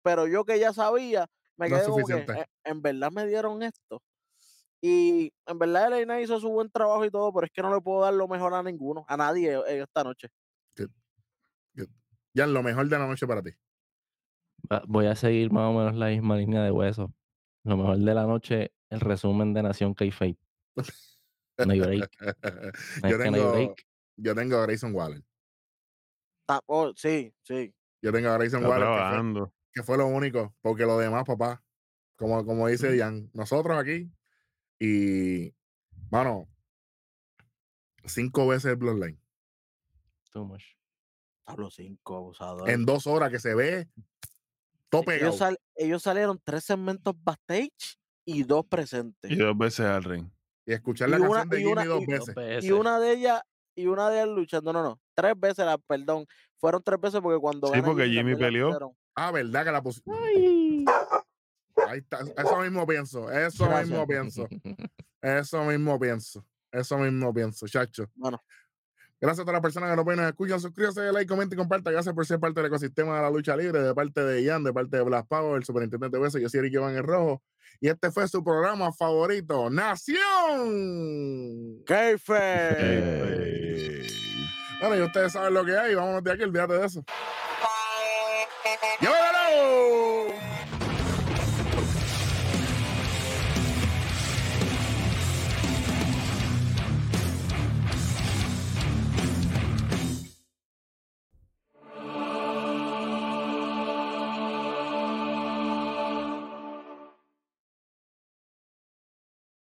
pero yo que ya sabía, me No quedé como que. "Eh, en verdad me dieron esto. Y en verdad Elena hizo su buen trabajo y todo, pero es que no le puedo dar lo mejor a ninguno, a nadie eh, esta noche. Ya lo mejor de la noche para ti. Voy a seguir más o menos la misma línea de hueso. Lo mejor de la noche, el resumen de Nación K-Fake. No hay break. <laughs> No yo, no tengo, break. yo tengo a Grayson Waller. Ta- oh, sí, sí. Yo tengo a Grayson Waller, que fue, trabajando. que fue lo único, porque lo demás, papá, como, como dice. Dian, nosotros aquí, y, mano, cinco veces el Bloodline. Too much. Hablo cinco, abusador. En dos horas que se ve pegado. ellos, sal- ellos salieron tres segmentos backstage y dos presentes. Y dos veces al ring. Y escuchar y la una- canción de Jimmy una- dos y- veces. Y una de ellas, y una de ellas luchando, no, no, tres veces, la, perdón, fueron tres veces porque cuando Sí, porque Jimmy peleó. pusieron. Ah, ¿verdad que la. Ahí está. Eso mismo pienso. Eso Gracias. mismo pienso. Eso mismo pienso. Eso mismo pienso, chacho. Bueno. Gracias a todas las personas que nos ven escuchan. Suscríbase, like, comenta y comparta. Gracias por ser parte del ecosistema de la lucha libre, de parte de Ian, de parte de Blas Power, el superintendente Beso. Yo soy Eric Iván el Rojo. Y este fue su programa favorito, Nación. Eh, Bueno, y ustedes saben lo que hay. Vámonos de aquí, olvídate de eso. ¡Llévatelo!